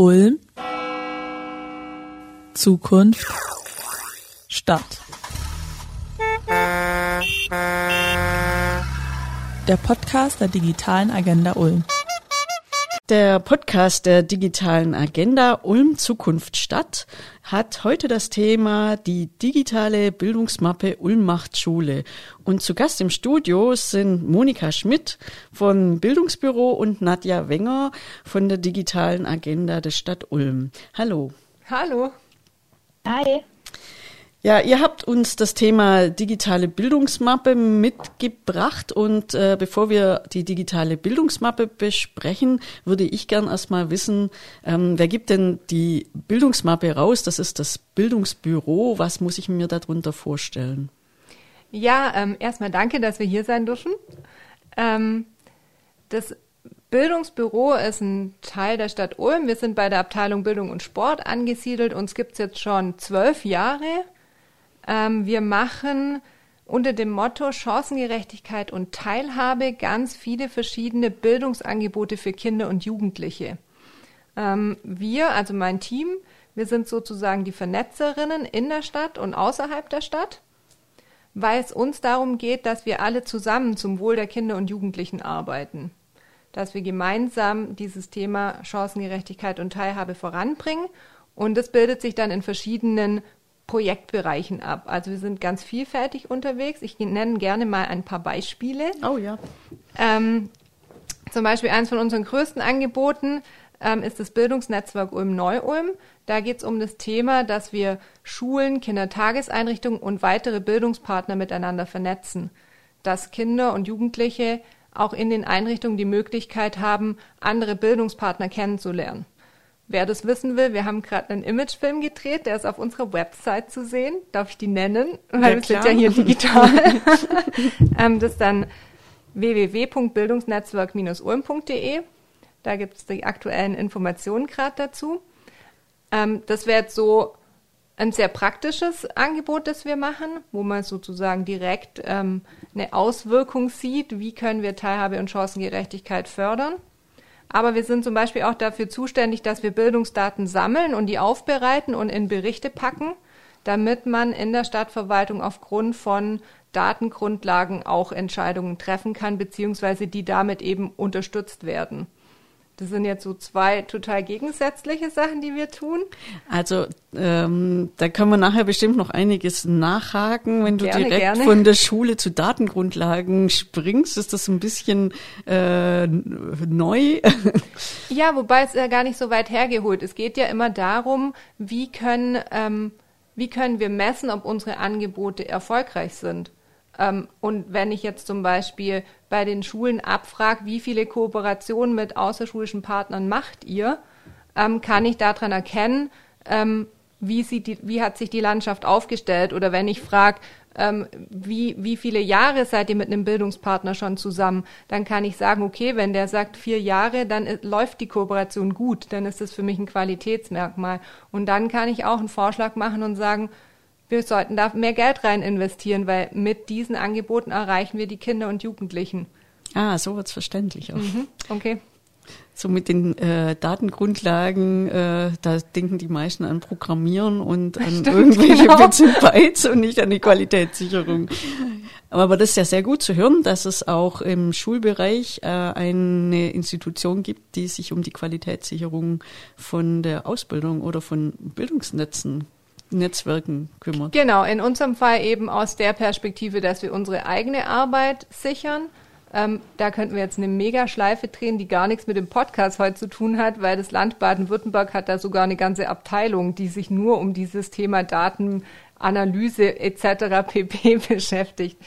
Ulm. Zukunft. Stadt. Der Podcast der digitalen Agenda Ulm. Der Podcast der digitalen Agenda Ulm Zukunft Stadt hat heute das Thema die digitale Bildungsmappe Ulm macht Schule. Und zu Gast im Studio sind Monika Schmidt vom Bildungsbüro und Nadja Wenger von der digitalen Agenda der Stadt Ulm. Hallo. Hallo. Hi. Ja, ihr habt uns das Thema digitale Bildungsmappe mitgebracht und äh, bevor wir die digitale Bildungsmappe besprechen, würde ich gern erstmal wissen, ähm, wer gibt denn die Bildungsmappe raus? Das ist das Bildungsbüro. Was muss ich mir darunter vorstellen? Ja, ähm, erstmal danke, dass wir hier sein dürfen. Ähm, das Bildungsbüro ist ein Teil der Stadt Ulm. Wir sind bei der Abteilung Bildung und Sport angesiedelt. Uns gibt's jetzt schon zwölf Jahre. Ähm, wir machen unter dem Motto Chancengerechtigkeit und Teilhabe ganz viele verschiedene Bildungsangebote für Kinder und Jugendliche. Ähm, wir, also mein Team, wir sind sozusagen die Vernetzerinnen in der Stadt und außerhalb der Stadt, weil es uns darum geht, dass wir alle zusammen zum Wohl der Kinder und Jugendlichen arbeiten. Dass wir gemeinsam dieses Thema Chancengerechtigkeit und Teilhabe voranbringen. Und das bildet sich dann in verschiedenen Projektbereichen ab. Also wir sind ganz vielfältig unterwegs. Ich nenne gerne mal ein paar Beispiele. Oh ja. Ähm, zum Beispiel eines von unseren größten Angeboten ähm, ist das Bildungsnetzwerk Ulm-Neu-Ulm. Da geht es um das Thema, dass wir Schulen, Kindertageseinrichtungen und weitere Bildungspartner miteinander vernetzen. Dass Kinder und Jugendliche auch in den Einrichtungen die Möglichkeit haben, andere Bildungspartner kennenzulernen. Wer das wissen will, wir haben gerade einen Imagefilm gedreht, der ist auf unserer Website zu sehen. Darf ich die nennen? Weil wir sind ja hier digital. ähm, das ist dann www.bildungsnetzwerk-ulm.de. Da gibt es die aktuellen Informationen gerade dazu. Ähm, das wäre jetzt so ein sehr praktisches Angebot, das wir machen, wo man sozusagen direkt ähm, eine Auswirkung sieht, wie können wir Teilhabe und Chancengerechtigkeit fördern. Aber wir sind zum Beispiel auch dafür zuständig, dass wir Bildungsdaten sammeln und die aufbereiten und in Berichte packen, damit man in der Stadtverwaltung aufgrund von Datengrundlagen auch Entscheidungen treffen kann, beziehungsweise die damit eben unterstützt werden. Das sind jetzt so zwei total gegensätzliche Sachen, die wir tun. Also ähm, da können wir nachher bestimmt noch einiges nachhaken. Wenn du Gerne, direkt gerne. von der Schule zu Datengrundlagen springst, ist das ein bisschen äh, neu. Ja, wobei es ja gar nicht so weit hergeholt. Es geht ja immer darum, wie können, ähm, wie können wir messen, ob unsere Angebote erfolgreich sind. Ähm, und wenn ich jetzt zum Beispiel bei den Schulen abfrage, wie viele Kooperationen mit außerschulischen Partnern macht ihr, ähm, kann ich daran erkennen, ähm, wie, die, wie hat sich die Landschaft aufgestellt. Oder wenn ich frage, wie, wie viele Jahre seid ihr mit einem Bildungspartner schon zusammen, dann kann ich sagen, okay, wenn der sagt vier Jahre, dann äh, läuft die Kooperation gut, dann ist das für mich ein Qualitätsmerkmal. Und dann kann ich auch einen Vorschlag machen und sagen, wir sollten da mehr Geld rein investieren, weil mit diesen Angeboten erreichen wir die Kinder und Jugendlichen. ah, so wird's verständlich auch. Mhm. Okay. So mit den äh, Datengrundlagen, äh, da denken die meisten an Programmieren und an Stimmt, irgendwelche genau. Bits und Bytes und nicht an die Qualitätssicherung. Aber das ist ja sehr gut zu hören, dass es auch im Schulbereich äh, eine Institution gibt, die sich um die Qualitätssicherung von der Ausbildung oder von Bildungsnetzen, Netzwerken kümmert. Genau, in unserem Fall eben aus der Perspektive, dass wir unsere eigene Arbeit sichern. Ähm, da könnten wir jetzt eine Mega-Schleife drehen, die gar nichts mit dem Podcast heute zu tun hat, weil das Land Baden-Württemberg hat da sogar eine ganze Abteilung, die sich nur um dieses Thema Datenanalyse etc. pp. beschäftigt.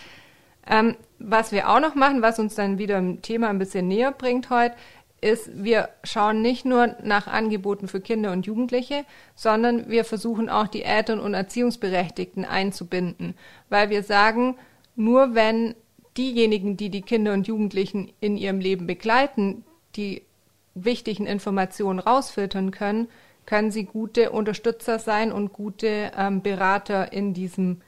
Ähm, was wir auch noch machen, was uns dann wieder im Thema ein bisschen näher bringt heute, ist, wir schauen nicht nur nach Angeboten für Kinder und Jugendliche, sondern wir versuchen auch die Eltern und Erziehungsberechtigten einzubinden, weil wir sagen, nur wenn diejenigen, die die Kinder und Jugendlichen in ihrem Leben begleiten, die wichtigen Informationen rausfiltern können, können sie gute Unterstützer sein und gute ähm, Berater in diesem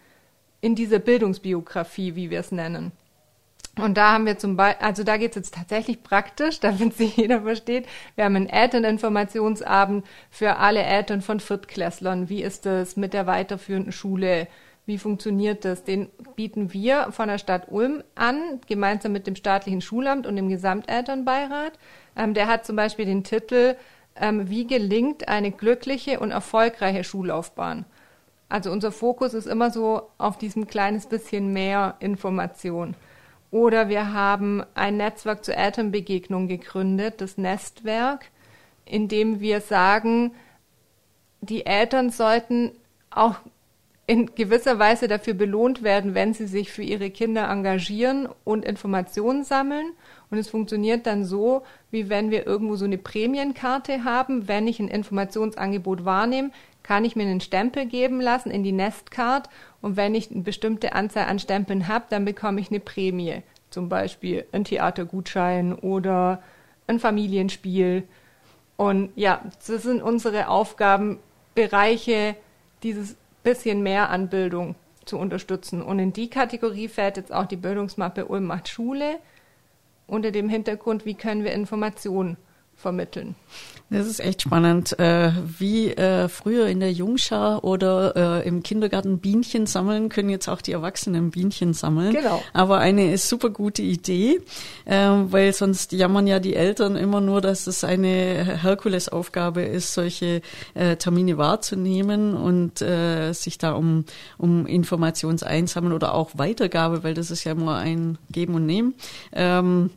in dieser Bildungsbiografie, wie wir es nennen. Und da haben wir zum Beispiel, also da geht es jetzt tatsächlich praktisch, damit sich jeder versteht. Wir haben einen Elterninformationsabend für alle Eltern von Viertklässlern. Wie ist das mit der weiterführenden Schule? Wie funktioniert das? Den bieten wir von der Stadt Ulm an, gemeinsam mit dem staatlichen Schulamt und dem Gesamtelternbeirat. Ähm, der hat zum Beispiel den Titel ähm, Wie gelingt eine glückliche und erfolgreiche Schullaufbahn? Also unser Fokus ist immer so auf diesem kleines bisschen mehr Information. Oder wir haben ein Netzwerk zur Elternbegegnung gegründet, das Nestwerk, in dem wir sagen, die Eltern sollten auch in gewisser Weise dafür belohnt werden, wenn sie sich für ihre Kinder engagieren und Informationen sammeln. Und es funktioniert dann so, wie wenn wir irgendwo so eine Prämienkarte haben. Wenn ich ein Informationsangebot wahrnehme, kann ich mir einen Stempel geben lassen in die Nestcard und wenn ich eine bestimmte Anzahl an Stempeln habe, dann bekomme ich eine Prämie. Zum Beispiel ein Theatergutschein oder ein Familienspiel. Und ja, das sind unsere Aufgabenbereiche, dieses bisschen mehr an Bildung zu unterstützen. Und in die Kategorie fällt jetzt auch die Bildungsmappe Ulm macht Schule unter dem Hintergrund, wie können wir Informationen vermitteln. Das ist echt spannend, äh, wie äh, früher in der Jungschar oder äh, im Kindergarten Bienchen sammeln, können jetzt auch die Erwachsenen Bienchen sammeln. Genau. Aber eine super gute Idee, äh, weil sonst jammern ja die Eltern immer nur, dass es eine Herkulesaufgabe ist, solche äh, Termine wahrzunehmen und äh, sich da um, um Informationseinsammeln oder auch Weitergabe, weil das ist ja immer ein Geben und Nehmen. Ähm,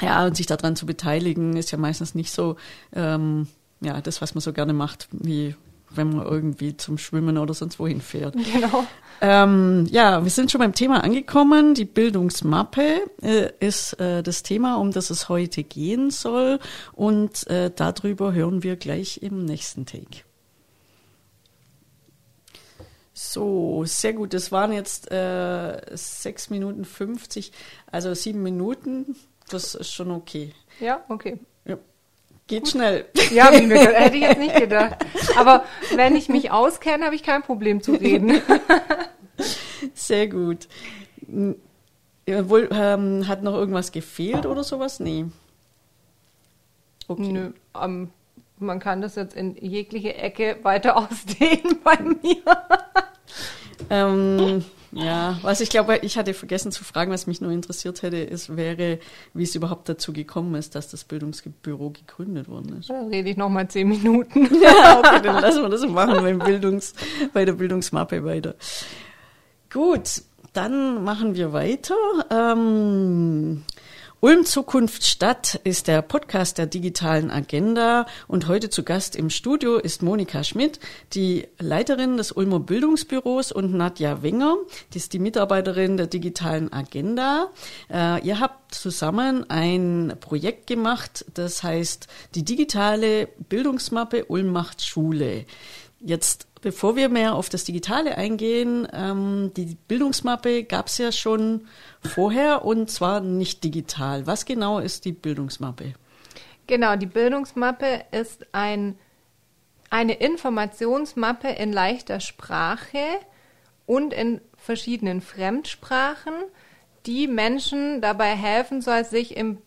ja, und sich daran zu beteiligen, ist ja meistens nicht so, ähm, ja, das, was man so gerne macht, wie wenn man irgendwie zum Schwimmen oder sonst wohin fährt. Genau. Ähm, ja, wir sind schon beim Thema angekommen. Die Bildungsmappe äh, ist äh, das Thema, um das es heute gehen soll. Und äh, darüber hören wir gleich im nächsten Take. So, sehr gut. Das waren jetzt äh, 6 Minuten 50, also sieben Minuten das ist schon okay. Ja, okay. Ja. Geht Gut. schnell. Ja, hätte ich jetzt nicht gedacht. Aber wenn ich mich auskenne, habe ich kein Problem zu reden. Sehr gut. Ja, wohl, ähm, hat noch irgendwas gefehlt oder sowas? Nee. Okay. Nö, um, man kann das jetzt in jegliche Ecke weiter ausdehnen bei mir. ähm, ja, was ich glaube, ich hatte vergessen zu fragen, was mich nur interessiert hätte, ist, wäre, wie es überhaupt dazu gekommen ist, dass das Bildungsbüro gegründet worden ist. Da rede ich nochmal zehn Minuten. ja, okay, dann lassen wir das machen beim Bildungs, bei der Bildungsmappe weiter. Gut, dann machen wir weiter. Ähm, Ulm Zukunft Stadt ist der Podcast der digitalen Agenda und heute zu Gast im Studio ist Monika Schmidt, die Leiterin des Ulmer Bildungsbüros und Nadja Wenger, die ist die Mitarbeiterin der digitalen Agenda. Äh, ihr habt zusammen ein Projekt gemacht, das heißt die digitale Bildungsmappe Ulm macht Schule. Jetzt Bevor wir mehr auf das Digitale eingehen, ähm, die Bildungsmappe gab es ja schon vorher und zwar nicht digital. Was genau ist die Bildungsmappe? Genau, die Bildungsmappe ist ein, eine Informationsmappe in leichter Sprache und in verschiedenen Fremdsprachen, die Menschen dabei helfen soll, sich im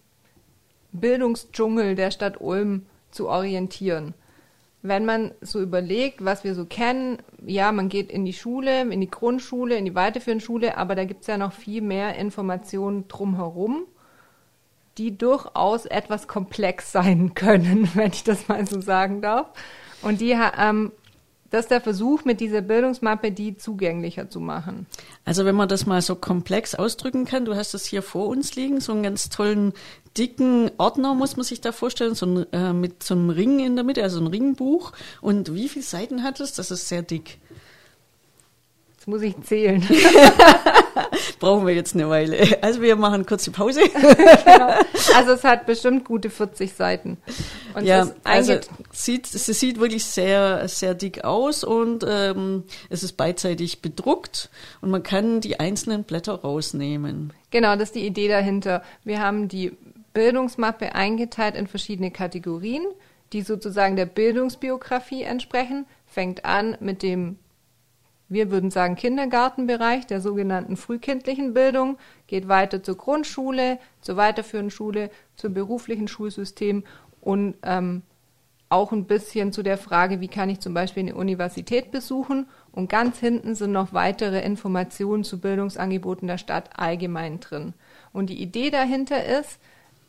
Bildungsdschungel der Stadt Ulm zu orientieren wenn man so überlegt, was wir so kennen, ja, man geht in die Schule, in die Grundschule, in die weiterführende Schule, aber da gibt es ja noch viel mehr Informationen drumherum, die durchaus etwas komplex sein können, wenn ich das mal so sagen darf. Und die ähm, das ist der Versuch, mit dieser Bildungsmappe die zugänglicher zu machen. Also wenn man das mal so komplex ausdrücken kann, du hast das hier vor uns liegen, so einen ganz tollen, dicken Ordner muss man sich da vorstellen, so ein, äh, mit so einem Ring in der Mitte, also ein Ringbuch. Und wie viele Seiten hat es? Das ist sehr dick muss ich zählen. Brauchen wir jetzt eine Weile. Also wir machen kurz die Pause. genau. Also es hat bestimmt gute 40 Seiten. Und ja, also sieht, es sieht wirklich sehr, sehr dick aus und ähm, es ist beidseitig bedruckt und man kann die einzelnen Blätter rausnehmen. Genau, das ist die Idee dahinter. Wir haben die Bildungsmappe eingeteilt in verschiedene Kategorien, die sozusagen der Bildungsbiografie entsprechen. Fängt an mit dem wir würden sagen Kindergartenbereich der sogenannten frühkindlichen Bildung, geht weiter zur Grundschule, zur weiterführenden Schule, zum beruflichen Schulsystem und ähm, auch ein bisschen zu der Frage, wie kann ich zum Beispiel eine Universität besuchen. Und ganz hinten sind noch weitere Informationen zu Bildungsangeboten der Stadt allgemein drin. Und die Idee dahinter ist,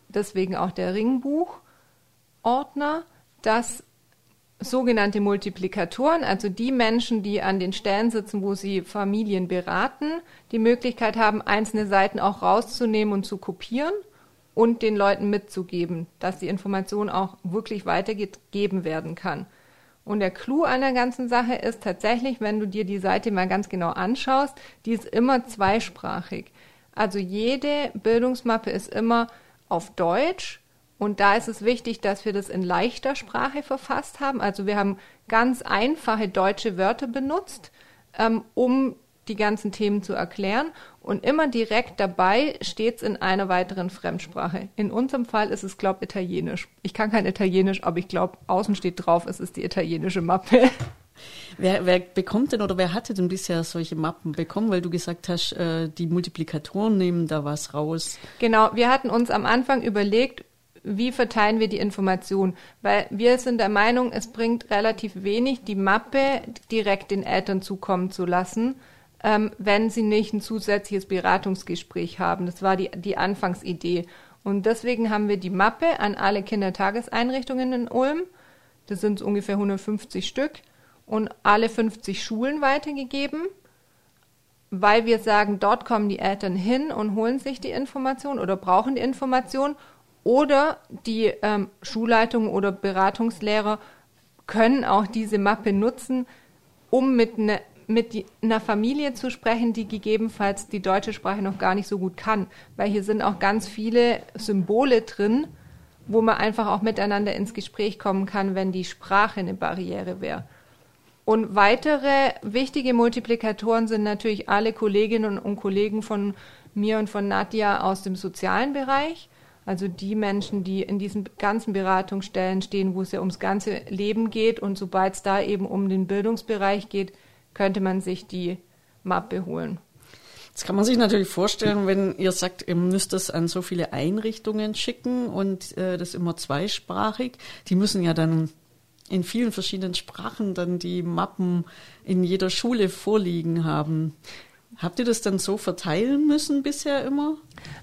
deswegen auch der Ringbuchordner, dass sogenannte Multiplikatoren, also die Menschen, die an den Stellen sitzen, wo sie Familien beraten, die Möglichkeit haben, einzelne Seiten auch rauszunehmen und zu kopieren und den Leuten mitzugeben, dass die Information auch wirklich weitergegeben werden kann. Und der Clou an der ganzen Sache ist tatsächlich, wenn du dir die Seite mal ganz genau anschaust, die ist immer zweisprachig. Also jede Bildungsmappe ist immer auf Deutsch und da ist es wichtig, dass wir das in leichter Sprache verfasst haben. Also wir haben ganz einfache deutsche Wörter benutzt, ähm, um die ganzen Themen zu erklären. Und immer direkt dabei steht es in einer weiteren Fremdsprache. In unserem Fall ist es, glaube ich, Italienisch. Ich kann kein Italienisch, aber ich glaube, außen steht drauf, es ist die italienische Mappe. Wer, wer bekommt denn oder wer hatte denn bisher solche Mappen bekommen? Weil du gesagt hast, äh, die Multiplikatoren nehmen da was raus. Genau, wir hatten uns am Anfang überlegt, wie verteilen wir die Information? Weil wir sind der Meinung, es bringt relativ wenig, die Mappe direkt den Eltern zukommen zu lassen, ähm, wenn sie nicht ein zusätzliches Beratungsgespräch haben. Das war die, die Anfangsidee. Und deswegen haben wir die Mappe an alle Kindertageseinrichtungen in Ulm, das sind ungefähr 150 Stück, und alle 50 Schulen weitergegeben, weil wir sagen, dort kommen die Eltern hin und holen sich die Information oder brauchen die Information oder die ähm, Schulleitung oder Beratungslehrer können auch diese Mappe nutzen, um mit, ne, mit die, einer Familie zu sprechen, die gegebenenfalls die deutsche Sprache noch gar nicht so gut kann. Weil hier sind auch ganz viele Symbole drin, wo man einfach auch miteinander ins Gespräch kommen kann, wenn die Sprache eine Barriere wäre. Und weitere wichtige Multiplikatoren sind natürlich alle Kolleginnen und Kollegen von mir und von Nadja aus dem sozialen Bereich also die Menschen, die in diesen ganzen Beratungsstellen stehen, wo es ja ums ganze Leben geht und sobald es da eben um den Bildungsbereich geht, könnte man sich die Mappe holen. Jetzt kann man sich natürlich vorstellen, wenn ihr sagt, ihr müsst das an so viele Einrichtungen schicken und äh, das immer zweisprachig, die müssen ja dann in vielen verschiedenen Sprachen dann die Mappen in jeder Schule vorliegen haben. Habt ihr das dann so verteilen müssen bisher immer?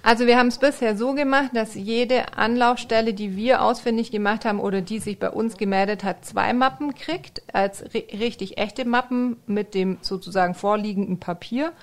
Also wir haben es bisher so gemacht, dass jede Anlaufstelle, die wir ausfindig gemacht haben oder die sich bei uns gemeldet hat, zwei Mappen kriegt, als richtig echte Mappen mit dem sozusagen vorliegenden Papier.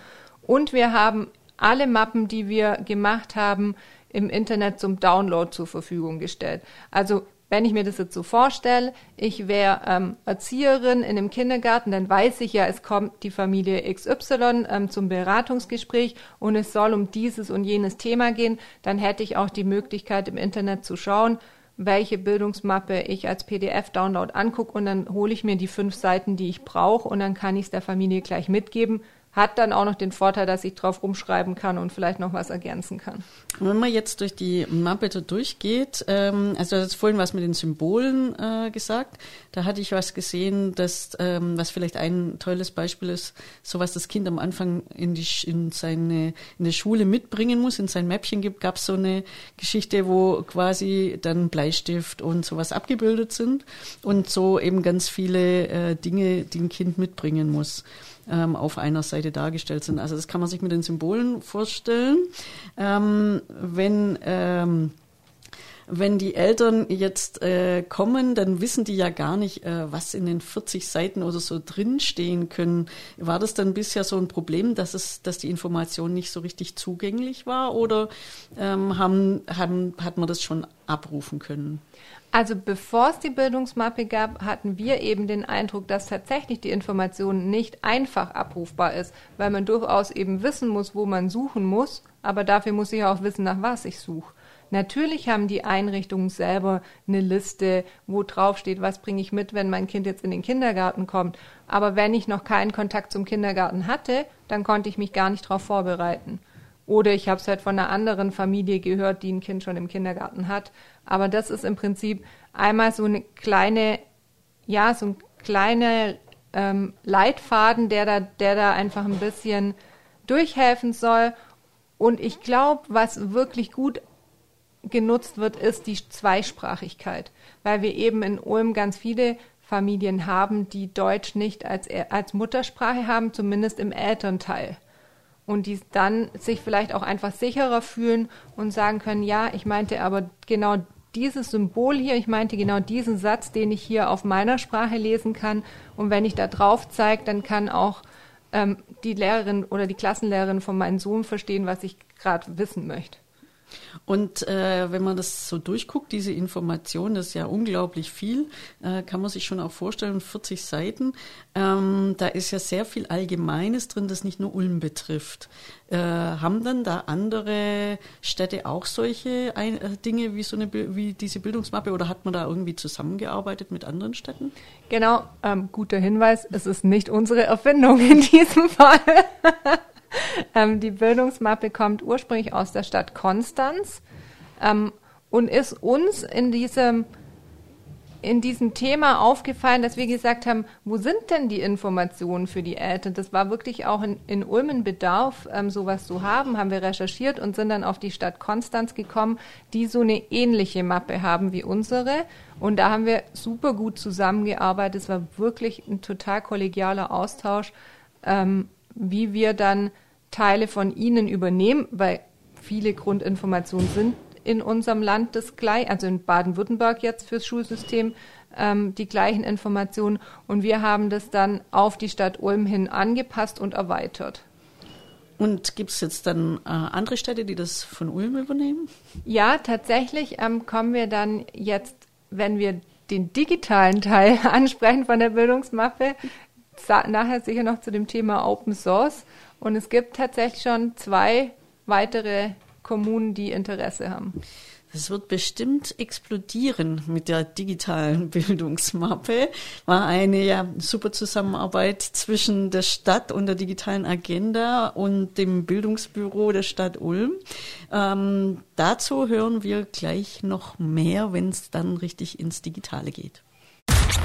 Und wir haben alle Mappen, die wir gemacht haben, im Internet zum Download zur Verfügung gestellt. Also wenn ich mir das jetzt so vorstelle, ich wäre ähm, Erzieherin in einem Kindergarten, dann weiß ich ja, es kommt die Familie XY ähm, zum Beratungsgespräch und es soll um dieses und jenes Thema gehen, dann hätte ich auch die Möglichkeit im Internet zu schauen, welche Bildungsmappe ich als PDF-Download angucke und dann hole ich mir die fünf Seiten, die ich brauche und dann kann ich es der Familie gleich mitgeben hat dann auch noch den Vorteil, dass ich drauf rumschreiben kann und vielleicht noch was ergänzen kann. Wenn man jetzt durch die Mappe durchgeht, ähm, also du hast vorhin was mit den Symbolen äh, gesagt, da hatte ich was gesehen, dass, ähm, was vielleicht ein tolles Beispiel ist, so was das Kind am Anfang in, die, in seine in der Schule mitbringen muss, in sein Mäppchen gibt, gab es so eine Geschichte, wo quasi dann Bleistift und sowas abgebildet sind und so eben ganz viele äh, Dinge, die ein Kind mitbringen muss ähm, auf einer Seite dargestellt sind. Also das kann man sich mit den Symbolen vorstellen. Ähm, wenn ähm, wenn die Eltern jetzt äh, kommen, dann wissen die ja gar nicht, äh, was in den 40 Seiten oder so drinstehen können. War das dann bisher so ein Problem, dass es, dass die Information nicht so richtig zugänglich war oder ähm, haben, haben, hat man das schon abrufen können? Also bevor es die Bildungsmappe gab, hatten wir eben den Eindruck, dass tatsächlich die Information nicht einfach abrufbar ist, weil man durchaus eben wissen muss, wo man suchen muss, aber dafür muss ich auch wissen, nach was ich suche. Natürlich haben die Einrichtungen selber eine Liste, wo drauf steht, was bringe ich mit, wenn mein Kind jetzt in den Kindergarten kommt. Aber wenn ich noch keinen Kontakt zum Kindergarten hatte, dann konnte ich mich gar nicht darauf vorbereiten. Oder ich habe es halt von einer anderen Familie gehört, die ein Kind schon im Kindergarten hat. Aber das ist im Prinzip einmal so eine kleine, ja, so ein kleiner ähm, Leitfaden, der da, der da einfach ein bisschen durchhelfen soll. Und ich glaube, was wirklich gut genutzt wird, ist die Zweisprachigkeit, weil wir eben in Ulm ganz viele Familien haben, die Deutsch nicht als, als Muttersprache haben, zumindest im Elternteil. Und die dann sich vielleicht auch einfach sicherer fühlen und sagen können, ja, ich meinte aber genau dieses Symbol hier, ich meinte genau diesen Satz, den ich hier auf meiner Sprache lesen kann. Und wenn ich da drauf zeige, dann kann auch ähm, die Lehrerin oder die Klassenlehrerin von meinem Sohn verstehen, was ich gerade wissen möchte. Und äh, wenn man das so durchguckt, diese Information, das ist ja unglaublich viel, äh, kann man sich schon auch vorstellen, 40 Seiten, ähm, da ist ja sehr viel Allgemeines drin, das nicht nur Ulm betrifft. Äh, haben dann da andere Städte auch solche ein, äh, Dinge wie so eine wie diese Bildungsmappe oder hat man da irgendwie zusammengearbeitet mit anderen Städten? Genau, ähm, guter Hinweis, es ist nicht unsere Erfindung in diesem Fall. ähm, die Bildungsmappe kommt ursprünglich aus der Stadt Konstanz ähm, und ist uns in diesem in diesem Thema aufgefallen, dass wir gesagt haben, wo sind denn die Informationen für die Eltern? Das war wirklich auch in, in Ulmen Bedarf, ähm, sowas zu haben, haben wir recherchiert und sind dann auf die Stadt Konstanz gekommen, die so eine ähnliche Mappe haben wie unsere. Und da haben wir super gut zusammengearbeitet. Es war wirklich ein total kollegialer Austausch, ähm, wie wir dann Teile von ihnen übernehmen, weil viele Grundinformationen sind in unserem Land das gleich, also in Baden-Württemberg jetzt fürs Schulsystem ähm, die gleichen Informationen und wir haben das dann auf die Stadt Ulm hin angepasst und erweitert. Und gibt es jetzt dann äh, andere Städte, die das von Ulm übernehmen? Ja, tatsächlich ähm, kommen wir dann jetzt, wenn wir den digitalen Teil ansprechen von der Bildungsmappe, nachher sicher noch zu dem Thema Open Source. Und es gibt tatsächlich schon zwei weitere Kommunen, die Interesse haben. Es wird bestimmt explodieren mit der digitalen Bildungsmappe. War eine ja, super Zusammenarbeit zwischen der Stadt und der digitalen Agenda und dem Bildungsbüro der Stadt Ulm. Ähm, dazu hören wir gleich noch mehr, wenn es dann richtig ins Digitale geht.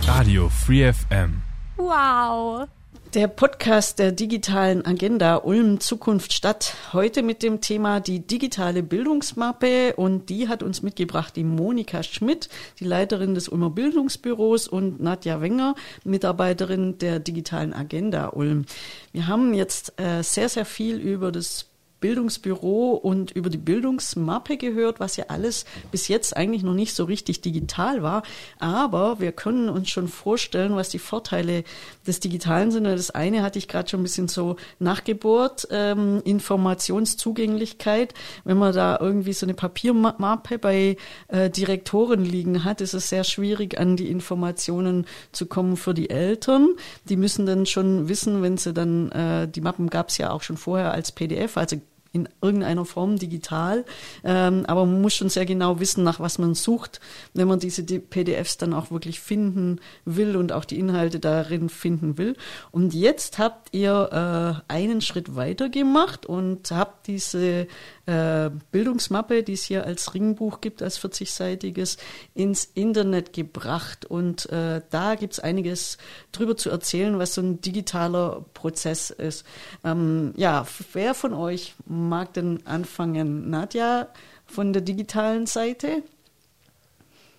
Radio Free FM. Wow. Der Podcast der digitalen Agenda Ulm Zukunft Stadt. Heute mit dem Thema die digitale Bildungsmappe und die hat uns mitgebracht die Monika Schmidt, die Leiterin des Ulmer Bildungsbüros und Nadja Wenger, Mitarbeiterin der digitalen Agenda Ulm. Wir haben jetzt äh, sehr, sehr viel über das Bildungsbüro und über die Bildungsmappe gehört, was ja alles bis jetzt eigentlich noch nicht so richtig digital war. Aber wir können uns schon vorstellen, was die Vorteile des Digitalen sind. Das eine hatte ich gerade schon ein bisschen so nachgebohrt, ähm, Informationszugänglichkeit. Wenn man da irgendwie so eine Papiermappe bei äh, Direktoren liegen hat, ist es sehr schwierig, an die Informationen zu kommen für die Eltern. Die müssen dann schon wissen, wenn sie dann, äh, die Mappen gab es ja auch schon vorher als PDF, also in irgendeiner Form digital. Ähm, aber man muss schon sehr genau wissen, nach was man sucht, wenn man diese PDFs dann auch wirklich finden will und auch die Inhalte darin finden will. Und jetzt habt ihr äh, einen Schritt weiter gemacht und habt diese äh, Bildungsmappe, die es hier als Ringbuch gibt, als 40-seitiges, ins Internet gebracht. Und äh, da gibt es einiges drüber zu erzählen, was so ein digitaler Prozess ist. Ähm, ja, wer von euch mag denn anfangen? Nadja von der digitalen Seite?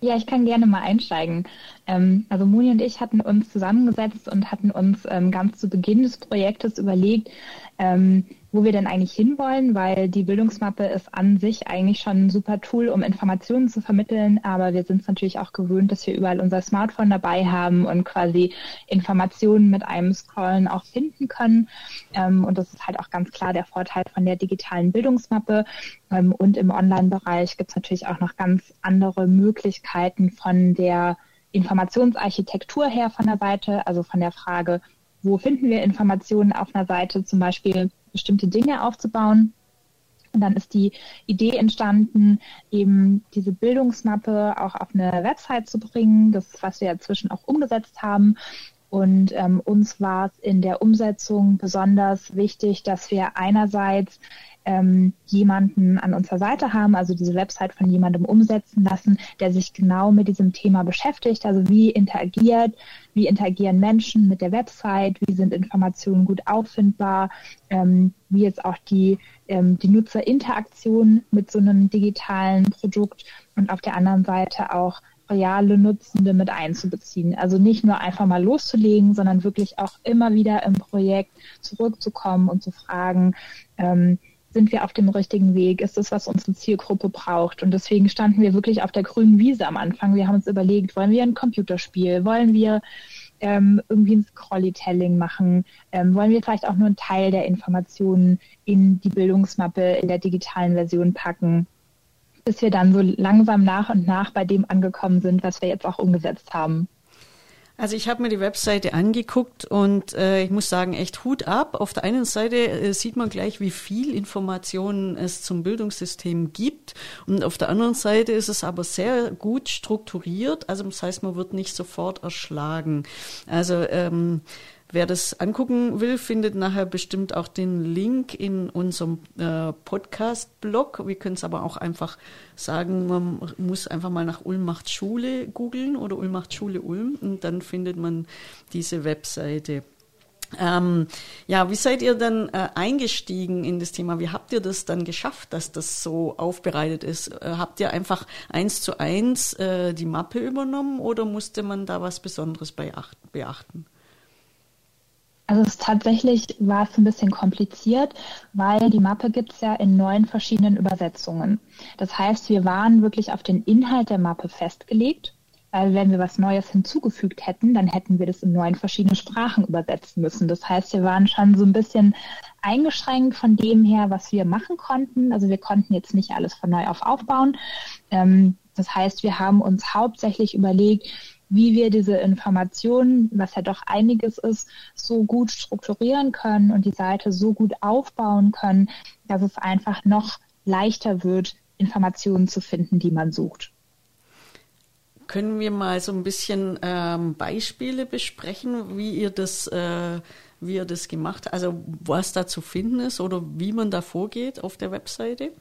Ja, ich kann gerne mal einsteigen. Ähm, also Moni und ich hatten uns zusammengesetzt und hatten uns ähm, ganz zu Beginn des Projektes überlegt, ähm, wo wir denn eigentlich hinwollen, weil die Bildungsmappe ist an sich eigentlich schon ein super Tool, um Informationen zu vermitteln, aber wir sind es natürlich auch gewöhnt, dass wir überall unser Smartphone dabei haben und quasi Informationen mit einem Scrollen auch finden können. Ähm, und das ist halt auch ganz klar der Vorteil von der digitalen Bildungsmappe. Ähm, und im Online-Bereich gibt es natürlich auch noch ganz andere Möglichkeiten von der Informationsarchitektur her von der Seite, also von der Frage, wo finden wir Informationen auf einer Seite, zum Beispiel bestimmte Dinge aufzubauen. Und dann ist die Idee entstanden, eben diese Bildungsmappe auch auf eine Website zu bringen. Das was wir inzwischen auch umgesetzt haben. Und ähm, uns war es in der Umsetzung besonders wichtig, dass wir einerseits ähm, jemanden an unserer Seite haben, also diese Website von jemandem umsetzen lassen, der sich genau mit diesem Thema beschäftigt. Also wie interagiert, wie interagieren Menschen mit der Website, wie sind Informationen gut auffindbar, ähm, wie jetzt auch die, ähm, die Nutzerinteraktion mit so einem digitalen Produkt und auf der anderen Seite auch reale Nutzende mit einzubeziehen. Also nicht nur einfach mal loszulegen, sondern wirklich auch immer wieder im Projekt zurückzukommen und zu fragen, ähm, sind wir auf dem richtigen Weg? Ist das, was unsere Zielgruppe braucht? Und deswegen standen wir wirklich auf der grünen Wiese am Anfang. Wir haben uns überlegt, wollen wir ein Computerspiel? Wollen wir ähm, irgendwie ein Scrollytelling machen? Ähm, wollen wir vielleicht auch nur einen Teil der Informationen in die Bildungsmappe in der digitalen Version packen? bis wir dann so langsam nach und nach bei dem angekommen sind, was wir jetzt auch umgesetzt haben. Also ich habe mir die Webseite angeguckt und äh, ich muss sagen, echt Hut ab. Auf der einen Seite äh, sieht man gleich, wie viel Informationen es zum Bildungssystem gibt und auf der anderen Seite ist es aber sehr gut strukturiert. Also das heißt, man wird nicht sofort erschlagen. Also ähm, Wer das angucken will, findet nachher bestimmt auch den Link in unserem äh, Podcast-Blog. Wir können es aber auch einfach sagen, man muss einfach mal nach Ulm macht Schule googeln oder Ulm macht Schule Ulm und dann findet man diese Webseite. Ähm, ja, wie seid ihr dann äh, eingestiegen in das Thema? Wie habt ihr das dann geschafft, dass das so aufbereitet ist? Äh, habt ihr einfach eins zu eins äh, die Mappe übernommen oder musste man da was Besonderes beachten? Also es tatsächlich war es ein bisschen kompliziert, weil die Mappe gibt es ja in neun verschiedenen Übersetzungen. Das heißt, wir waren wirklich auf den Inhalt der Mappe festgelegt. Weil wenn wir was Neues hinzugefügt hätten, dann hätten wir das in neun verschiedene Sprachen übersetzen müssen. Das heißt, wir waren schon so ein bisschen eingeschränkt von dem her, was wir machen konnten. Also wir konnten jetzt nicht alles von neu auf aufbauen. Ähm, das heißt, wir haben uns hauptsächlich überlegt, wie wir diese Informationen, was ja doch einiges ist, so gut strukturieren können und die Seite so gut aufbauen können, dass es einfach noch leichter wird, Informationen zu finden, die man sucht. Können wir mal so ein bisschen ähm, Beispiele besprechen, wie ihr das, äh, wie ihr das gemacht also was da zu finden ist oder wie man da vorgeht auf der Webseite?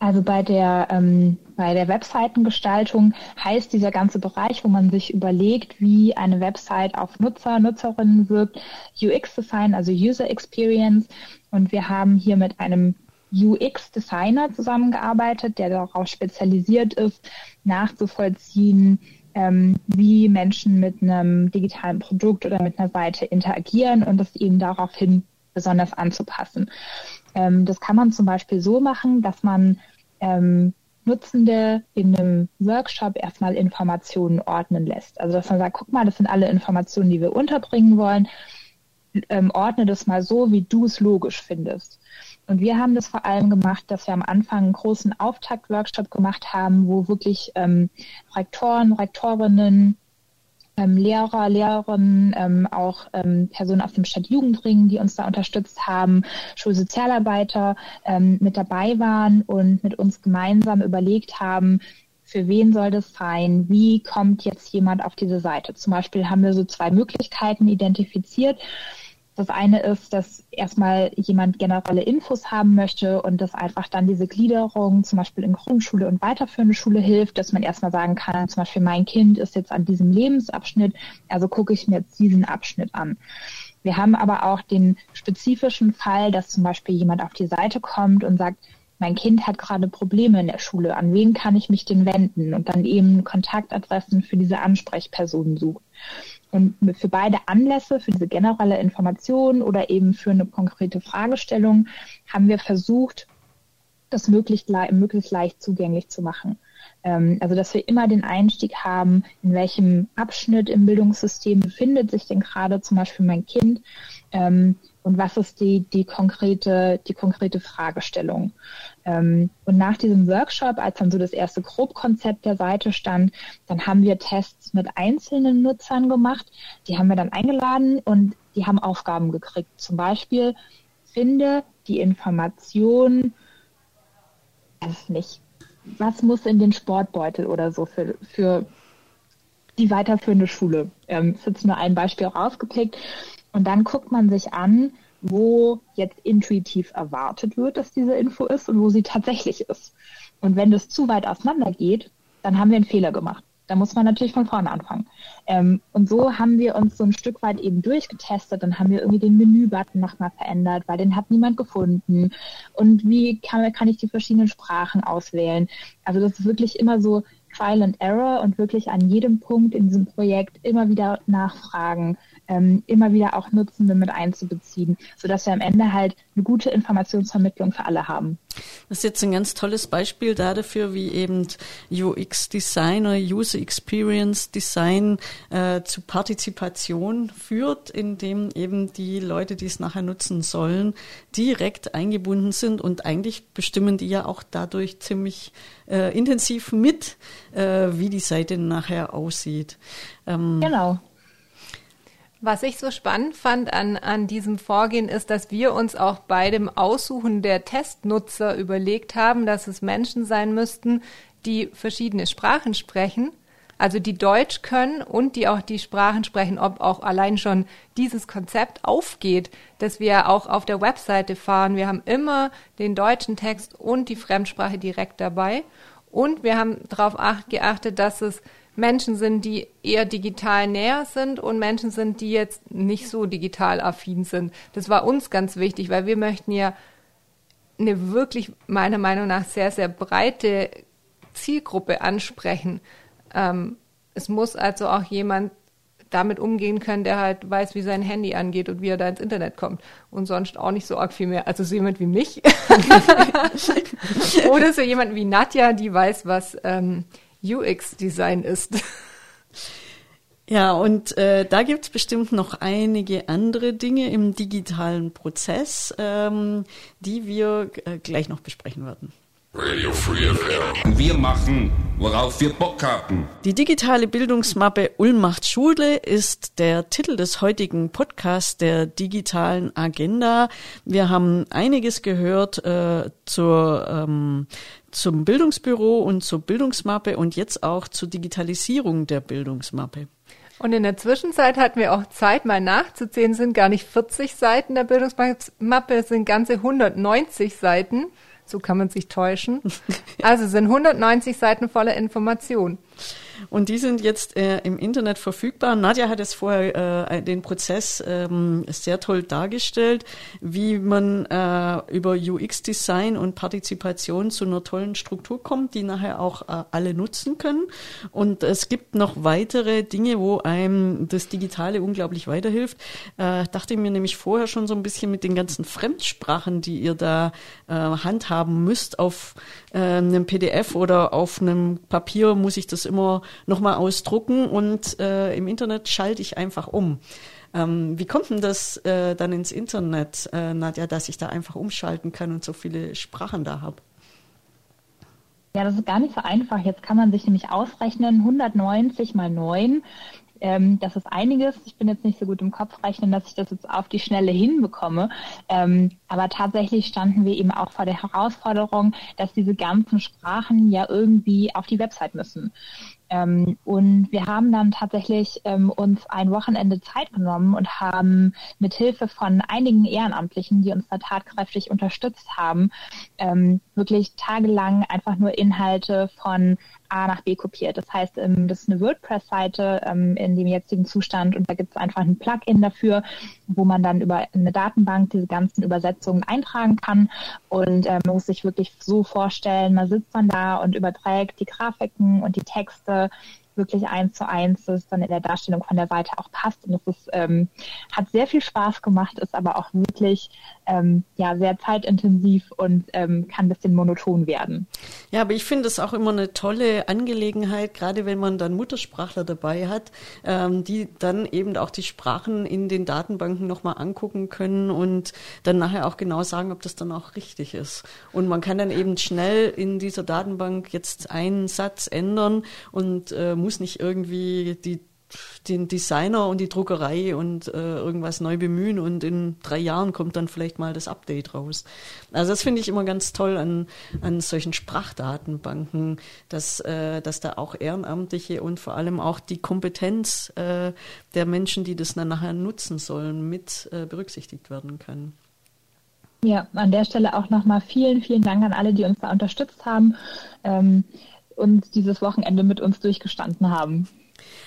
Also bei der, ähm, bei der Webseitengestaltung heißt dieser ganze Bereich, wo man sich überlegt, wie eine Website auf Nutzer, Nutzerinnen wirkt, UX-Design, also User Experience. Und wir haben hier mit einem UX-Designer zusammengearbeitet, der darauf spezialisiert ist, nachzuvollziehen, ähm, wie Menschen mit einem digitalen Produkt oder mit einer Seite interagieren und das eben daraufhin besonders anzupassen. Ähm, das kann man zum Beispiel so machen, dass man ähm, Nutzende in einem Workshop erstmal Informationen ordnen lässt. Also dass man sagt, guck mal, das sind alle Informationen, die wir unterbringen wollen. Ähm, ordne das mal so, wie du es logisch findest. Und wir haben das vor allem gemacht, dass wir am Anfang einen großen Auftakt-Workshop gemacht haben, wo wirklich ähm, Rektoren, Rektorinnen, ähm, Lehrer, Lehrerinnen, ähm, auch ähm, Personen aus dem Stadtjugendring, die uns da unterstützt haben, Schulsozialarbeiter ähm, mit dabei waren und mit uns gemeinsam überlegt haben, für wen soll das sein? Wie kommt jetzt jemand auf diese Seite? Zum Beispiel haben wir so zwei Möglichkeiten identifiziert. Das eine ist, dass erstmal jemand generelle Infos haben möchte und dass einfach dann diese Gliederung zum Beispiel in Grundschule und weiterführende Schule hilft, dass man erstmal sagen kann, zum Beispiel mein Kind ist jetzt an diesem Lebensabschnitt, also gucke ich mir jetzt diesen Abschnitt an. Wir haben aber auch den spezifischen Fall, dass zum Beispiel jemand auf die Seite kommt und sagt, mein Kind hat gerade Probleme in der Schule, an wen kann ich mich denn wenden? Und dann eben Kontaktadressen für diese Ansprechpersonen sucht. Und für beide Anlässe, für diese generelle Information oder eben für eine konkrete Fragestellung, haben wir versucht, das möglichst, möglichst leicht zugänglich zu machen. Ähm, also, dass wir immer den Einstieg haben, in welchem Abschnitt im Bildungssystem befindet sich denn gerade zum Beispiel mein Kind ähm, und was ist die, die konkrete, die konkrete Fragestellung. Ähm, und nach diesem Workshop, als dann so das erste Grobkonzept der Seite stand, dann haben wir Tests mit einzelnen Nutzern gemacht. Die haben wir dann eingeladen und die haben Aufgaben gekriegt. Zum Beispiel, finde die Information, weiß nicht, was muss in den Sportbeutel oder so für, für die weiterführende Schule. Ähm, ist jetzt nur ein Beispiel rausgepickt. Und dann guckt man sich an, wo jetzt intuitiv erwartet wird, dass diese Info ist und wo sie tatsächlich ist. Und wenn das zu weit auseinander geht, dann haben wir einen Fehler gemacht. Da muss man natürlich von vorne anfangen. Ähm, und so haben wir uns so ein Stück weit eben durchgetestet. Dann haben wir irgendwie den Menü-Button nochmal verändert, weil den hat niemand gefunden. Und wie kann, kann ich die verschiedenen Sprachen auswählen? Also das ist wirklich immer so Trial and Error und wirklich an jedem Punkt in diesem Projekt immer wieder nachfragen, ähm, immer wieder auch Nutzende mit einzubeziehen, sodass wir am Ende halt eine gute Informationsvermittlung für alle haben. Das ist jetzt ein ganz tolles Beispiel dafür, wie eben UX-Design oder User Experience Design äh, zu Partizipation führt, indem eben die Leute, die es nachher nutzen sollen, direkt eingebunden sind und eigentlich bestimmen die ja auch dadurch ziemlich äh, intensiv mit, äh, wie die Seite nachher aussieht. Ähm, genau. Was ich so spannend fand an, an diesem Vorgehen ist, dass wir uns auch bei dem Aussuchen der Testnutzer überlegt haben, dass es Menschen sein müssten, die verschiedene Sprachen sprechen, also die Deutsch können und die auch die Sprachen sprechen, ob auch allein schon dieses Konzept aufgeht, dass wir auch auf der Webseite fahren. Wir haben immer den deutschen Text und die Fremdsprache direkt dabei. Und wir haben darauf geachtet, dass es Menschen sind, die eher digital näher sind und Menschen sind, die jetzt nicht so digital affin sind. Das war uns ganz wichtig, weil wir möchten ja eine wirklich meiner Meinung nach sehr, sehr breite Zielgruppe ansprechen. Ähm, es muss also auch jemand damit umgehen können, der halt weiß, wie sein Handy angeht und wie er da ins Internet kommt. Und sonst auch nicht so arg viel mehr. Also so jemand wie mich. Oder so jemand wie Nadja, die weiß, was ähm, UX-Design ist. Ja, und äh, da gibt's bestimmt noch einige andere Dinge im digitalen Prozess, ähm, die wir äh, gleich noch besprechen werden. Radio Free FM. Wir machen, worauf wir Bock haben. Die digitale Bildungsmappe Ulm macht Schule ist der Titel des heutigen Podcasts der digitalen Agenda. Wir haben einiges gehört äh, zur ähm, zum Bildungsbüro und zur Bildungsmappe und jetzt auch zur Digitalisierung der Bildungsmappe. Und in der Zwischenzeit hatten wir auch Zeit, mal nachzuzählen, sind gar nicht 40 Seiten der Bildungsmappe, es sind ganze 190 Seiten. So kann man sich täuschen. Also sind 190 Seiten voller Information. Und die sind jetzt äh, im Internet verfügbar. Nadja hat es vorher äh, den Prozess ähm, sehr toll dargestellt, wie man äh, über UX-Design und Partizipation zu einer tollen Struktur kommt, die nachher auch äh, alle nutzen können. Und es gibt noch weitere Dinge, wo einem das Digitale unglaublich weiterhilft. Äh, dachte mir nämlich vorher schon so ein bisschen mit den ganzen Fremdsprachen, die ihr da äh, handhaben müsst auf äh, einem PDF oder auf einem Papier, muss ich das immer nochmal ausdrucken und äh, im Internet schalte ich einfach um. Ähm, wie kommt denn das äh, dann ins Internet, äh, Nadja, dass ich da einfach umschalten kann und so viele Sprachen da habe? Ja, das ist gar nicht so einfach. Jetzt kann man sich nämlich ausrechnen, 190 mal 9 ähm, das ist einiges. Ich bin jetzt nicht so gut im Kopf rechnen, dass ich das jetzt auf die Schnelle hinbekomme. Ähm, aber tatsächlich standen wir eben auch vor der Herausforderung, dass diese ganzen Sprachen ja irgendwie auf die Website müssen. Ähm, und wir haben dann tatsächlich ähm, uns ein Wochenende Zeit genommen und haben mit Hilfe von einigen Ehrenamtlichen, die uns da tatkräftig unterstützt haben, ähm, wirklich tagelang einfach nur Inhalte von A nach B kopiert. Das heißt, ähm, das ist eine WordPress-Seite ähm, in dem jetzigen Zustand und da gibt es einfach ein Plugin dafür, wo man dann über eine Datenbank diese ganzen Übersetzungen eintragen kann und äh, man muss sich wirklich so vorstellen, man sitzt dann da und überträgt die Grafiken und die Texte Yeah. Wirklich eins zu eins, es dann in der Darstellung von der Seite auch passt. Und das ist, ähm, hat sehr viel Spaß gemacht, ist aber auch wirklich ähm, ja, sehr zeitintensiv und ähm, kann ein bisschen monoton werden. Ja, aber ich finde es auch immer eine tolle Angelegenheit, gerade wenn man dann Muttersprachler dabei hat, ähm, die dann eben auch die Sprachen in den Datenbanken nochmal angucken können und dann nachher auch genau sagen, ob das dann auch richtig ist. Und man kann dann eben schnell in dieser Datenbank jetzt einen Satz ändern und äh, muss nicht irgendwie die den Designer und die Druckerei und äh, irgendwas neu bemühen und in drei Jahren kommt dann vielleicht mal das Update raus. Also das finde ich immer ganz toll an, an solchen Sprachdatenbanken, dass, äh, dass da auch Ehrenamtliche und vor allem auch die Kompetenz äh, der Menschen, die das dann nachher nutzen sollen, mit äh, berücksichtigt werden kann. Ja, an der Stelle auch nochmal vielen, vielen Dank an alle, die uns da unterstützt haben ähm, und dieses Wochenende mit uns durchgestanden haben.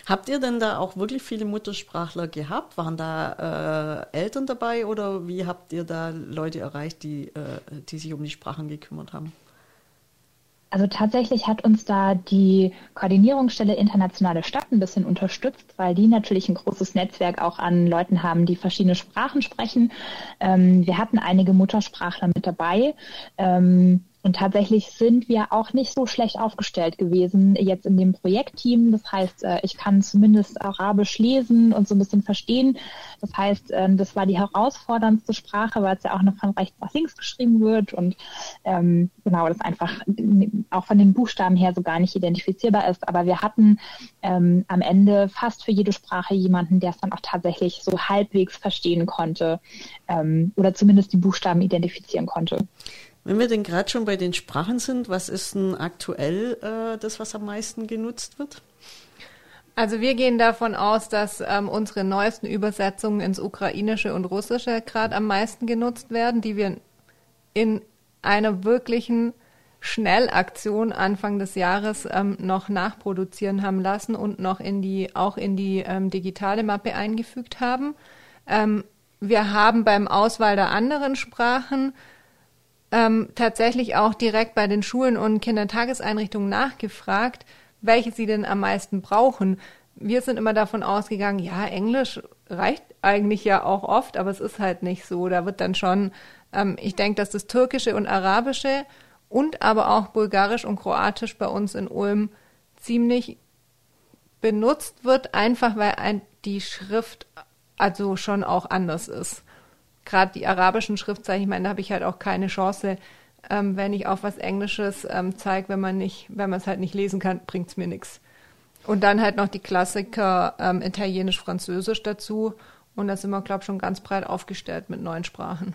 Habt ihr denn da auch wirklich viele Muttersprachler gehabt? Waren da äh, Eltern dabei oder wie habt ihr da Leute erreicht, die, äh, die sich um die Sprachen gekümmert haben? Also tatsächlich hat uns da die Koordinierungsstelle Internationale Stadt ein bisschen unterstützt, weil die natürlich ein großes Netzwerk auch an Leuten haben, die verschiedene Sprachen sprechen. Ähm, wir hatten einige Muttersprachler mit dabei. Ähm, und tatsächlich sind wir auch nicht so schlecht aufgestellt gewesen jetzt in dem Projektteam. Das heißt, äh, ich kann zumindest Arabisch lesen und so ein bisschen verstehen. Das heißt, äh, das war die herausforderndste Sprache, weil es ja auch noch von rechts nach links geschrieben wird und ähm, genau, das einfach auch von den Buchstaben her so gar nicht identifizierbar ist. Aber wir hatten ähm, am Ende fast für jede Sprache jemanden, der es dann auch tatsächlich so halbwegs verstehen konnte ähm, oder zumindest die Buchstaben identifizieren konnte. Wenn wir denn gerade schon bei den Sprachen sind, was ist denn aktuell äh, das, was am meisten genutzt wird? Also wir gehen davon aus, dass ähm, unsere neuesten Übersetzungen ins Ukrainische und Russische gerade am meisten genutzt werden, die wir in einer wirklichen Schnellaktion Anfang des Jahres ähm, noch nachproduzieren haben lassen und noch in die auch in die ähm, digitale Mappe eingefügt haben. Ähm, wir haben beim Auswahl der anderen Sprachen ähm, tatsächlich auch direkt bei den Schulen und Kindertageseinrichtungen nachgefragt, welche sie denn am meisten brauchen. Wir sind immer davon ausgegangen, ja, Englisch reicht eigentlich ja auch oft, aber es ist halt nicht so. Da wird dann schon, ähm, ich denke, dass das Türkische und Arabische und aber auch Bulgarisch und Kroatisch bei uns in Ulm ziemlich benutzt wird, einfach weil die Schrift also schon auch anders ist gerade die arabischen Schriftzeichen, ich meine, da habe ich halt auch keine Chance, ähm, wenn ich auf was Englisches ähm, zeige, wenn man nicht, wenn man es halt nicht lesen kann, bringt es mir nichts. Und dann halt noch die Klassiker ähm, Italienisch, Französisch dazu. Und da sind wir, glaube ich, schon ganz breit aufgestellt mit neuen Sprachen.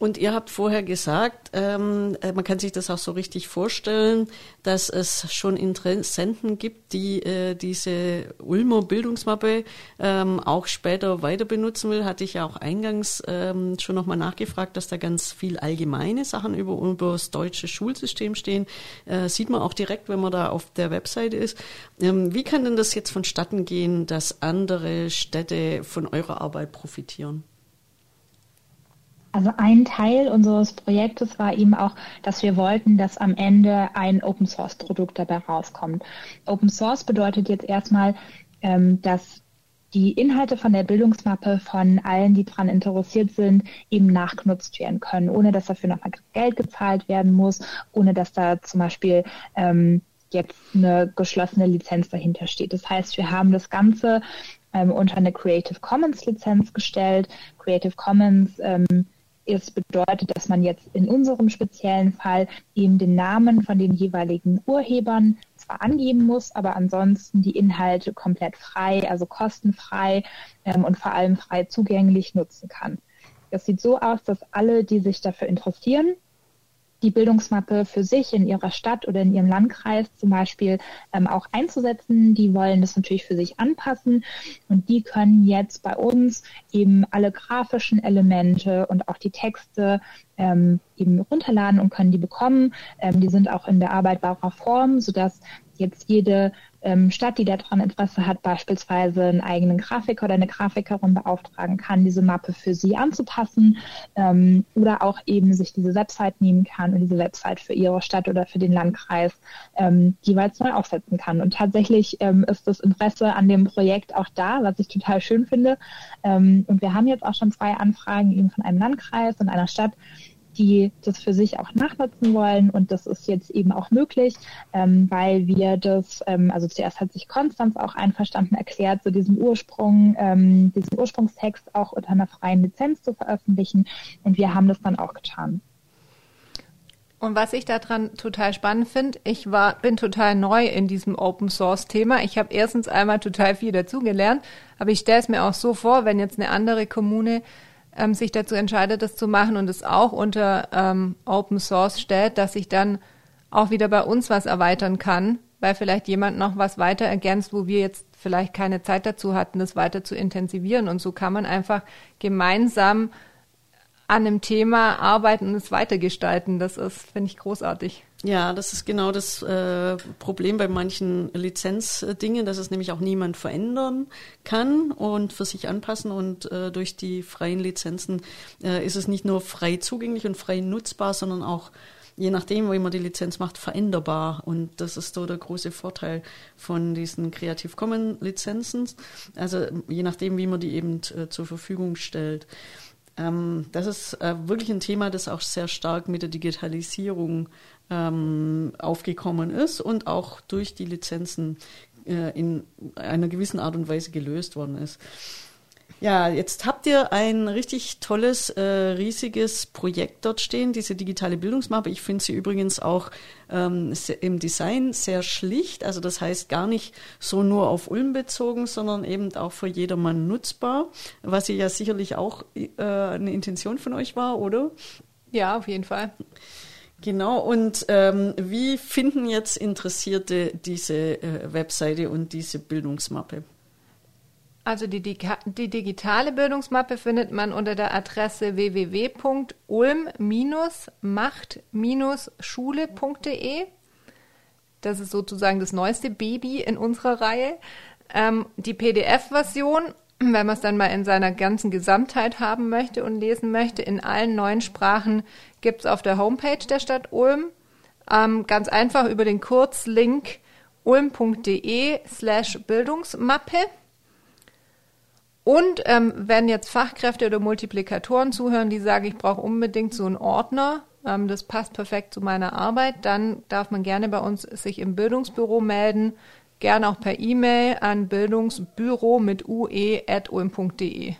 Und ihr habt vorher gesagt, ähm, äh, man kann sich das auch so richtig vorstellen, dass es schon Interessenten gibt, die äh, diese Ulmer Bildungsmappe ähm, auch später weiter benutzen will. Hatte ich ja auch eingangs ähm, schon nochmal nachgefragt, dass da ganz viel allgemeine Sachen über, über das deutsche Schulsystem stehen. Äh, sieht man auch direkt, wenn man da auf der Webseite ist. Ähm, wie kann denn das jetzt vonstatten gehen, dass andere Städte von eurer Arbeit profitieren? Also ein Teil unseres Projektes war eben auch, dass wir wollten, dass am Ende ein Open Source Produkt dabei rauskommt. Open Source bedeutet jetzt erstmal, ähm, dass die Inhalte von der Bildungsmappe von allen, die daran interessiert sind, eben nachgenutzt werden können, ohne dass dafür nochmal Geld gezahlt werden muss, ohne dass da zum Beispiel ähm, jetzt eine geschlossene Lizenz dahinter steht. Das heißt, wir haben das Ganze ähm, unter eine Creative Commons Lizenz gestellt. Creative Commons ähm, es bedeutet, dass man jetzt in unserem speziellen Fall eben den Namen von den jeweiligen Urhebern zwar angeben muss, aber ansonsten die Inhalte komplett frei, also kostenfrei ähm, und vor allem frei zugänglich nutzen kann. Das sieht so aus, dass alle, die sich dafür interessieren, die Bildungsmappe für sich in ihrer Stadt oder in ihrem Landkreis zum Beispiel ähm, auch einzusetzen. Die wollen das natürlich für sich anpassen und die können jetzt bei uns eben alle grafischen Elemente und auch die Texte ähm, eben runterladen und können die bekommen. Ähm, die sind auch in bearbeitbarer Form, sodass jetzt jede ähm, Stadt, die daran Interesse hat, beispielsweise einen eigenen Grafiker oder eine Grafikerin beauftragen kann, diese Mappe für sie anzupassen ähm, oder auch eben sich diese Website nehmen kann und diese Website für ihre Stadt oder für den Landkreis ähm, jeweils neu aufsetzen kann. Und tatsächlich ähm, ist das Interesse an dem Projekt auch da, was ich total schön finde. Ähm, und wir haben jetzt auch schon zwei Anfragen eben von einem Landkreis und einer Stadt, die das für sich auch nachnutzen wollen. Und das ist jetzt eben auch möglich, ähm, weil wir das, ähm, also zuerst hat sich Konstanz auch einverstanden erklärt, so diesen Ursprung, ähm, diesen Ursprungstext auch unter einer freien Lizenz zu veröffentlichen. Und wir haben das dann auch getan. Und was ich daran total spannend finde, ich war, bin total neu in diesem Open Source Thema. Ich habe erstens einmal total viel dazugelernt, aber ich stelle es mir auch so vor, wenn jetzt eine andere Kommune ähm, sich dazu entscheidet, das zu machen und es auch unter ähm, Open Source stellt, dass ich dann auch wieder bei uns was erweitern kann, weil vielleicht jemand noch was weiter ergänzt, wo wir jetzt vielleicht keine Zeit dazu hatten, das weiter zu intensivieren. Und so kann man einfach gemeinsam an einem Thema arbeiten und es weitergestalten. Das ist, finde ich, großartig. Ja, das ist genau das äh, Problem bei manchen Lizenzdingen, dass es nämlich auch niemand verändern kann und für sich anpassen. Und äh, durch die freien Lizenzen äh, ist es nicht nur frei zugänglich und frei nutzbar, sondern auch je nachdem, wie man die Lizenz macht, veränderbar. Und das ist so der große Vorteil von diesen Creative Commons Lizenzen. Also je nachdem, wie man die eben äh, zur Verfügung stellt. Ähm, das ist äh, wirklich ein Thema, das auch sehr stark mit der Digitalisierung ähm, aufgekommen ist und auch durch die Lizenzen äh, in einer gewissen Art und Weise gelöst worden ist. Ja, jetzt habt ihr ein richtig tolles, äh, riesiges Projekt dort stehen, diese digitale Bildungsmappe. Ich finde sie übrigens auch ähm, im Design sehr schlicht. Also das heißt gar nicht so nur auf Ulm bezogen, sondern eben auch für jedermann nutzbar, was ja sicherlich auch äh, eine Intention von euch war, oder? Ja, auf jeden Fall. Genau, und ähm, wie finden jetzt Interessierte diese äh, Webseite und diese Bildungsmappe? Also die, die, digitale Bildungsmappe findet man unter der Adresse www.ulm-macht-schule.de. Das ist sozusagen das neueste Baby in unserer Reihe. Ähm, die PDF-Version, wenn man es dann mal in seiner ganzen Gesamtheit haben möchte und lesen möchte, in allen neuen Sprachen gibt es auf der Homepage der Stadt Ulm. Ähm, ganz einfach über den Kurzlink ulm.de slash Bildungsmappe. Und ähm, wenn jetzt Fachkräfte oder Multiplikatoren zuhören, die sagen, ich brauche unbedingt so einen Ordner, ähm, das passt perfekt zu meiner Arbeit, dann darf man gerne bei uns sich im Bildungsbüro melden, gerne auch per E-Mail an bildungsbüro mit ue.ulm.de.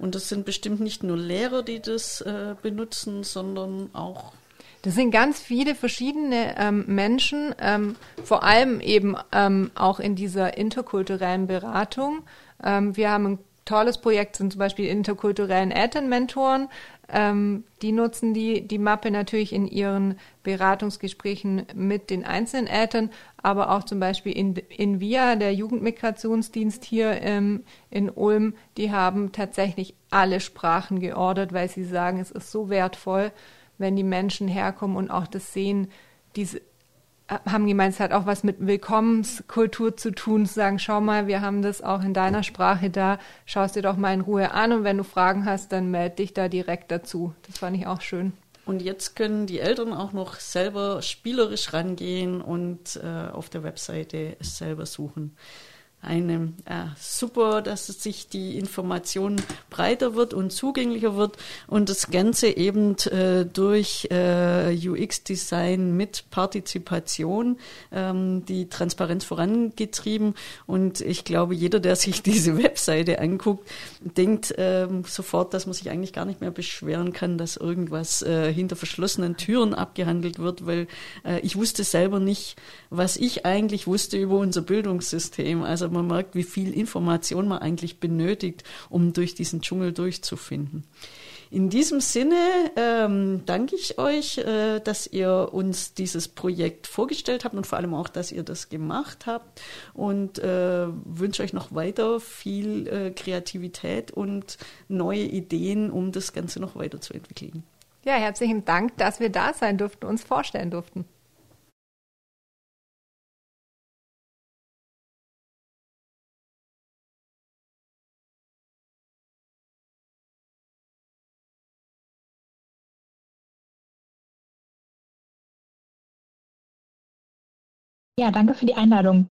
Und das sind bestimmt nicht nur Lehrer, die das äh, benutzen, sondern auch das sind ganz viele verschiedene ähm, Menschen, ähm, vor allem eben ähm, auch in dieser interkulturellen Beratung. Ähm, wir haben ein tolles Projekt, sind zum Beispiel interkulturellen Elternmentoren. Ähm, die nutzen die, die Mappe natürlich in ihren Beratungsgesprächen mit den einzelnen Eltern, aber auch zum Beispiel in, in VIA, der Jugendmigrationsdienst hier ähm, in Ulm, die haben tatsächlich alle Sprachen geordert, weil sie sagen, es ist so wertvoll, wenn die Menschen herkommen und auch das sehen, diese haben gemeint, es hat auch was mit Willkommenskultur zu tun, zu sagen, schau mal, wir haben das auch in deiner Sprache da, schau es dir doch mal in Ruhe an und wenn du Fragen hast, dann melde dich da direkt dazu. Das fand ich auch schön. Und jetzt können die Eltern auch noch selber spielerisch rangehen und äh, auf der Webseite selber suchen eine äh, super, dass sich die Information breiter wird und zugänglicher wird und das Ganze eben äh, durch äh, UX-Design mit Partizipation ähm, die Transparenz vorangetrieben und ich glaube, jeder, der sich diese Webseite anguckt, denkt ähm, sofort, dass man sich eigentlich gar nicht mehr beschweren kann, dass irgendwas äh, hinter verschlossenen Türen abgehandelt wird, weil äh, ich wusste selber nicht, was ich eigentlich wusste über unser Bildungssystem. Also man merkt, wie viel Information man eigentlich benötigt, um durch diesen Dschungel durchzufinden. In diesem Sinne ähm, danke ich euch, äh, dass ihr uns dieses Projekt vorgestellt habt und vor allem auch, dass ihr das gemacht habt und äh, wünsche euch noch weiter viel äh, Kreativität und neue Ideen, um das Ganze noch weiterzuentwickeln. Ja, herzlichen Dank, dass wir da sein durften, uns vorstellen durften. Ja, danke für die Einladung.